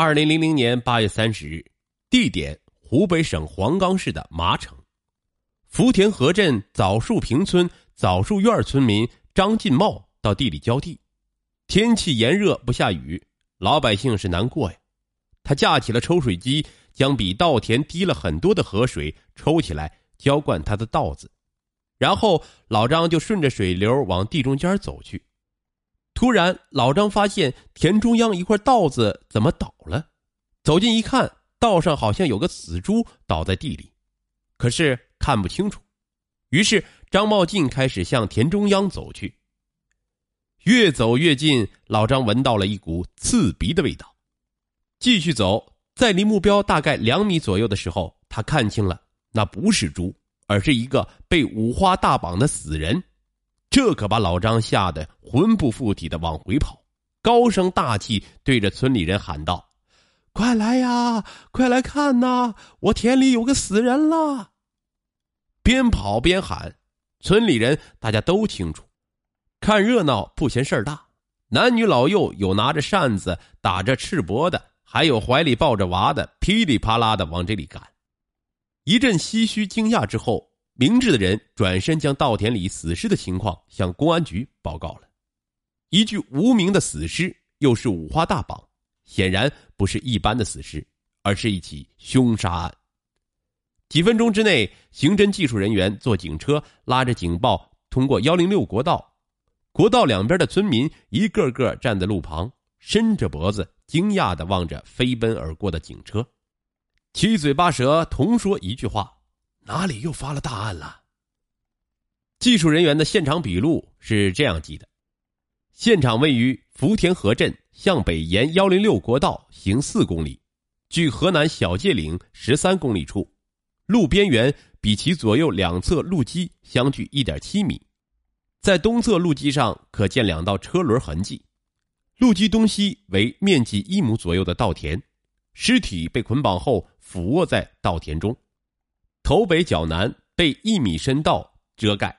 二零零零年八月三十日，地点湖北省黄冈市的麻城，福田河镇枣树坪村枣树院村民张进茂到地里浇地。天气炎热，不下雨，老百姓是难过呀。他架起了抽水机，将比稻田低了很多的河水抽起来，浇灌他的稻子。然后老张就顺着水流往地中间走去。突然，老张发现田中央一块稻子怎么倒了？走近一看，稻上好像有个死猪倒在地里，可是看不清楚。于是张茂进开始向田中央走去。越走越近，老张闻到了一股刺鼻的味道。继续走，在离目标大概两米左右的时候，他看清了，那不是猪，而是一个被五花大绑的死人。这可把老张吓得魂不附体的往回跑，高声大气对着村里人喊道：“快来呀，快来看呐！我田里有个死人了！”边跑边喊，村里人大家都清楚，看热闹不嫌事儿大，男女老幼有拿着扇子打着赤膊的，还有怀里抱着娃的，噼里啪啦的往这里赶。一阵唏嘘惊讶之后。明智的人转身将稻田里死尸的情况向公安局报告了。一具无名的死尸，又是五花大绑，显然不是一般的死尸，而是一起凶杀案。几分钟之内，刑侦技术人员坐警车拉着警报通过幺零六国道，国道两边的村民一个个站在路旁，伸着脖子，惊讶的望着飞奔而过的警车，七嘴八舌同说一句话。哪里又发了大案了？技术人员的现场笔录是这样记的：现场位于福田河镇向北沿幺零六国道行四公里，距河南小界岭十三公里处，路边缘比其左右两侧路基相距一点七米，在东侧路基上可见两道车轮痕迹，路基东西为面积一亩左右的稻田，尸体被捆绑后俯卧在稻田中。头北脚南被一米深道遮盖，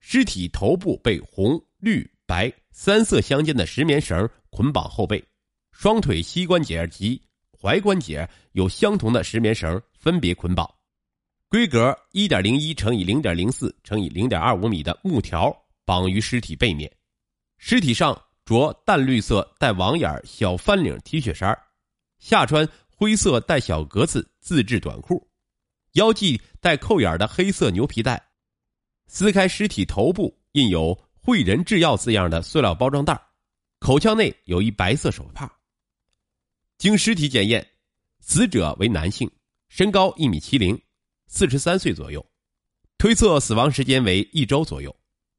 尸体头部被红、绿、白三色相间的石棉绳捆绑后背，双腿膝关节及踝关节有相同的石棉绳分别捆绑，规格一点零一乘以零点零四乘以零点二五米的木条绑于尸体背面，尸体上着淡绿色带网眼小翻领 T 恤衫，下穿灰色带小格子自制短裤。腰系带扣眼的黑色牛皮带，撕开尸体头部印有“汇仁制药”字样的塑料包装袋，口腔内有一白色手帕。经尸体检验，死者为男性，身高一米七零，四十三岁左右，推测死亡时间为一周左右，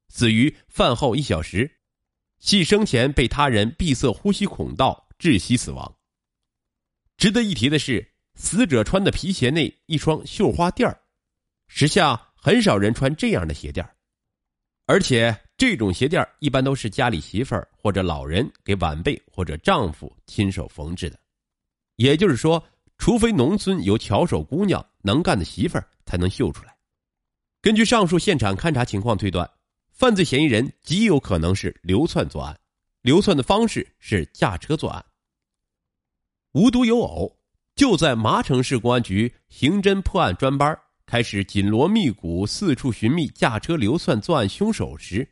死于饭后一小时，系生前被他人闭塞呼吸孔道窒息死亡。值得一提的是。死者穿的皮鞋内一双绣花垫儿，时下很少人穿这样的鞋垫儿，而且这种鞋垫儿一般都是家里媳妇儿或者老人给晚辈或者丈夫亲手缝制的，也就是说，除非农村有巧手姑娘能干的媳妇儿才能绣出来。根据上述现场勘查情况推断，犯罪嫌疑人极有可能是流窜作案，流窜的方式是驾车作案。无独有偶。就在麻城市公安局刑侦破案专班开始紧锣密鼓四处寻觅驾车流窜作案凶手时，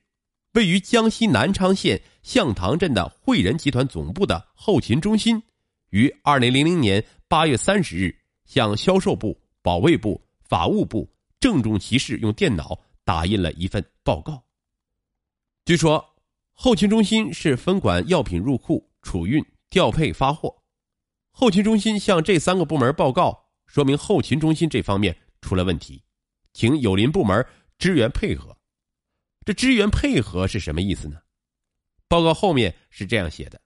位于江西南昌县向塘镇的汇仁集团总部的后勤中心，于二零零零年八月三十日向销售部、保卫部、法务部郑重其事用电脑打印了一份报告。据说，后勤中心是分管药品入库、储运、调配、发货。后勤中心向这三个部门报告，说明后勤中心这方面出了问题，请友邻部门支援配合。这支援配合是什么意思呢？报告后面是这样写的：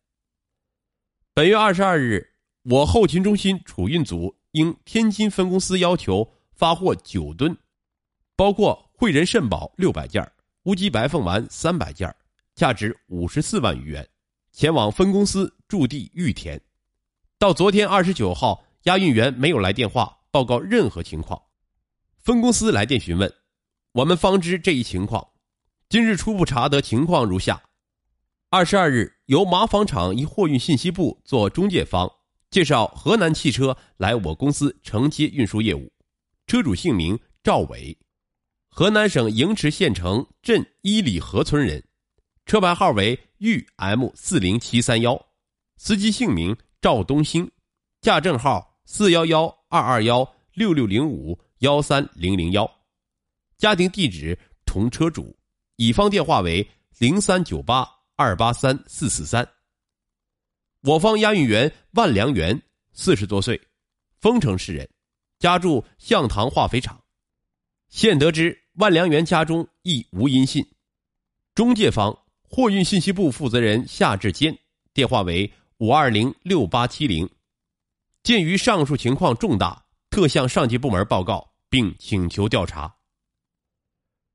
本月二十二日，我后勤中心储运组应天津分公司要求发货九吨，包括汇仁肾宝六百件、乌鸡白凤丸三百件，价值五十四万余元，前往分公司驻地玉田。到昨天二十九号，押运员没有来电话报告任何情况。分公司来电询问，我们方知这一情况。今日初步查得情况如下：二十二日，由麻纺厂一货运信息部做中介方，介绍河南汽车来我公司承接运输业务，车主姓名赵伟，河南省营池县城镇伊里河村人，车牌号为豫 M 四零七三幺，司机姓名赵东兴，驾证号四幺幺二二幺六六零五幺三零零幺，家庭地址同车主，乙方电话为零三九八二八三四四三。我方押运员万良元，四十多岁，丰城市人，家住向塘化肥厂。现得知万良元家中亦无音信。中介方货运信息部负责人夏志坚，电话为五二零六八七零。鉴于上述情况重大，特向上级部门报告，并请求调查。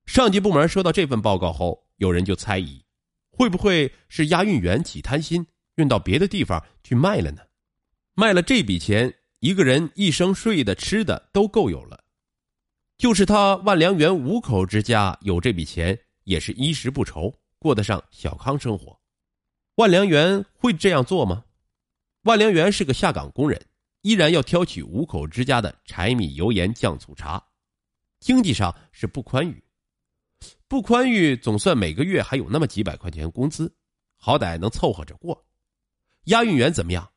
上级部门收到这份报告后，有人就猜疑，会不会是押运员起贪心？运到别的地方去卖了呢？卖了这笔钱，一个人一生睡的、吃的都够有了。就是他万良园五口之家有这笔钱，也是衣食不愁，过得上小康生活。万良元会这样做吗？万良元是个下岗工人，依然要挑起五口之家的柴米油盐酱醋茶，经济上是不宽裕。不宽裕，总算每个月还有那么几百块钱工资，好歹能凑合着过。押运员怎么样？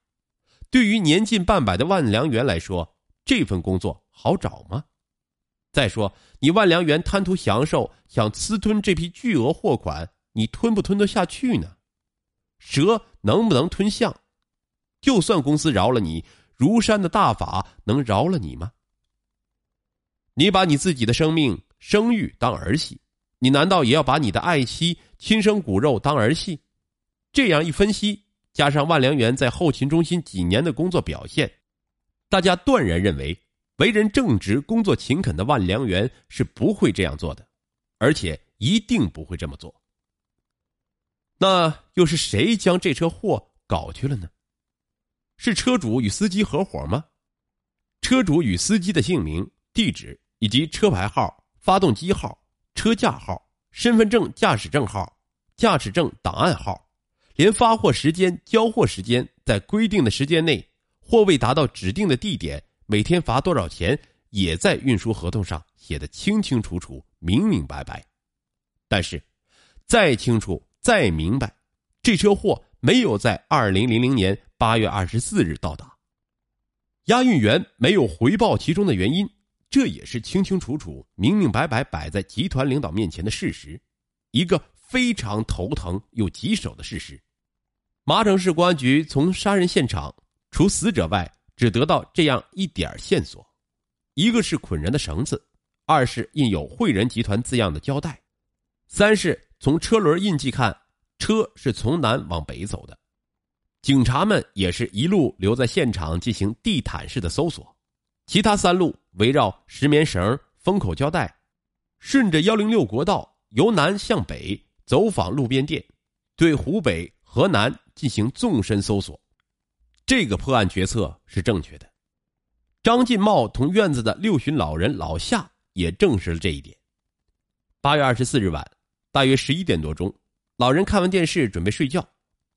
对于年近半百的万良元来说，这份工作好找吗？再说，你万良元贪图享受，想私吞这批巨额货款，你吞不吞得下去呢？蛇能不能吞象？就算公司饶了你，如山的大法能饶了你吗？你把你自己的生命、声誉当儿戏，你难道也要把你的爱妻、亲生骨肉当儿戏？这样一分析。加上万良元在后勤中心几年的工作表现，大家断然认为，为人正直、工作勤恳的万良元是不会这样做的，而且一定不会这么做。那又是谁将这车货搞去了呢？是车主与司机合伙吗？车主与司机的姓名、地址以及车牌号、发动机号、车架号、身份证驾驶证号、驾驶证档案号。连发货时间、交货时间，在规定的时间内，货未达到指定的地点，每天罚多少钱，也在运输合同上写的清清楚楚、明明白白。但是，再清楚、再明白，这车货没有在二零零零年八月二十四日到达，押运员没有回报其中的原因，这也是清清楚楚、明明白白摆在集团领导面前的事实，一个非常头疼又棘手的事实。麻城市公安局从杀人现场除死者外，只得到这样一点线索：一个是捆人的绳子，二是印有“汇仁集团”字样的胶带，三是从车轮印记看，车是从南往北走的。警察们也是一路留在现场进行地毯式的搜索，其他三路围绕石棉绳、封口胶带，顺着幺零六国道由南向北走访路边店，对湖北、河南。进行纵深搜索，这个破案决策是正确的。张进茂同院子的六旬老人老夏也证实了这一点。八月二十四日晚，大约十一点多钟，老人看完电视准备睡觉，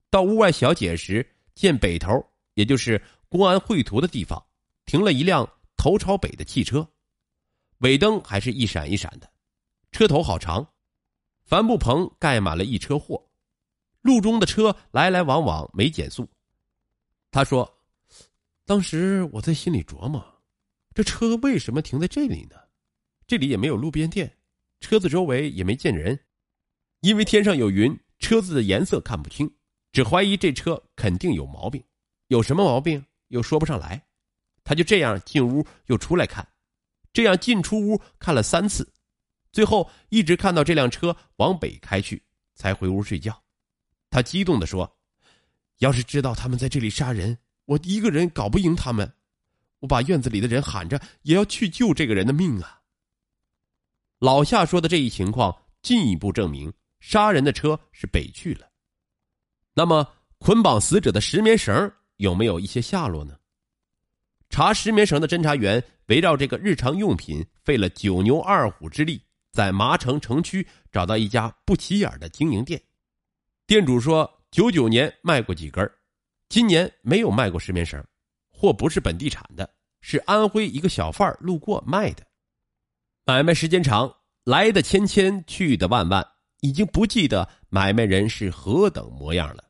到屋外小解时，见北头，也就是公安绘图的地方，停了一辆头朝北的汽车，尾灯还是一闪一闪的，车头好长，帆布棚盖满了一车货。路中的车来来往往，没减速。他说：“当时我在心里琢磨，这车为什么停在这里呢？这里也没有路边店，车子周围也没见人。因为天上有云，车子的颜色看不清，只怀疑这车肯定有毛病。有什么毛病又说不上来。他就这样进屋又出来看，这样进出屋看了三次，最后一直看到这辆车往北开去，才回屋睡觉。”他激动的说：“要是知道他们在这里杀人，我一个人搞不赢他们，我把院子里的人喊着也要去救这个人的命啊！”老夏说的这一情况，进一步证明杀人的车是北去了。那么捆绑死者的石棉绳有没有一些下落呢？查石棉绳的侦查员围绕这个日常用品费了九牛二虎之力在麻城城区找到一家不起眼的经营店。店主说九九年卖过几根今年没有卖过石棉绳货不是本地产的是安徽一个小贩路过卖的。买卖时间长来的千千去的万万。已经不记得买卖人是何等模样了。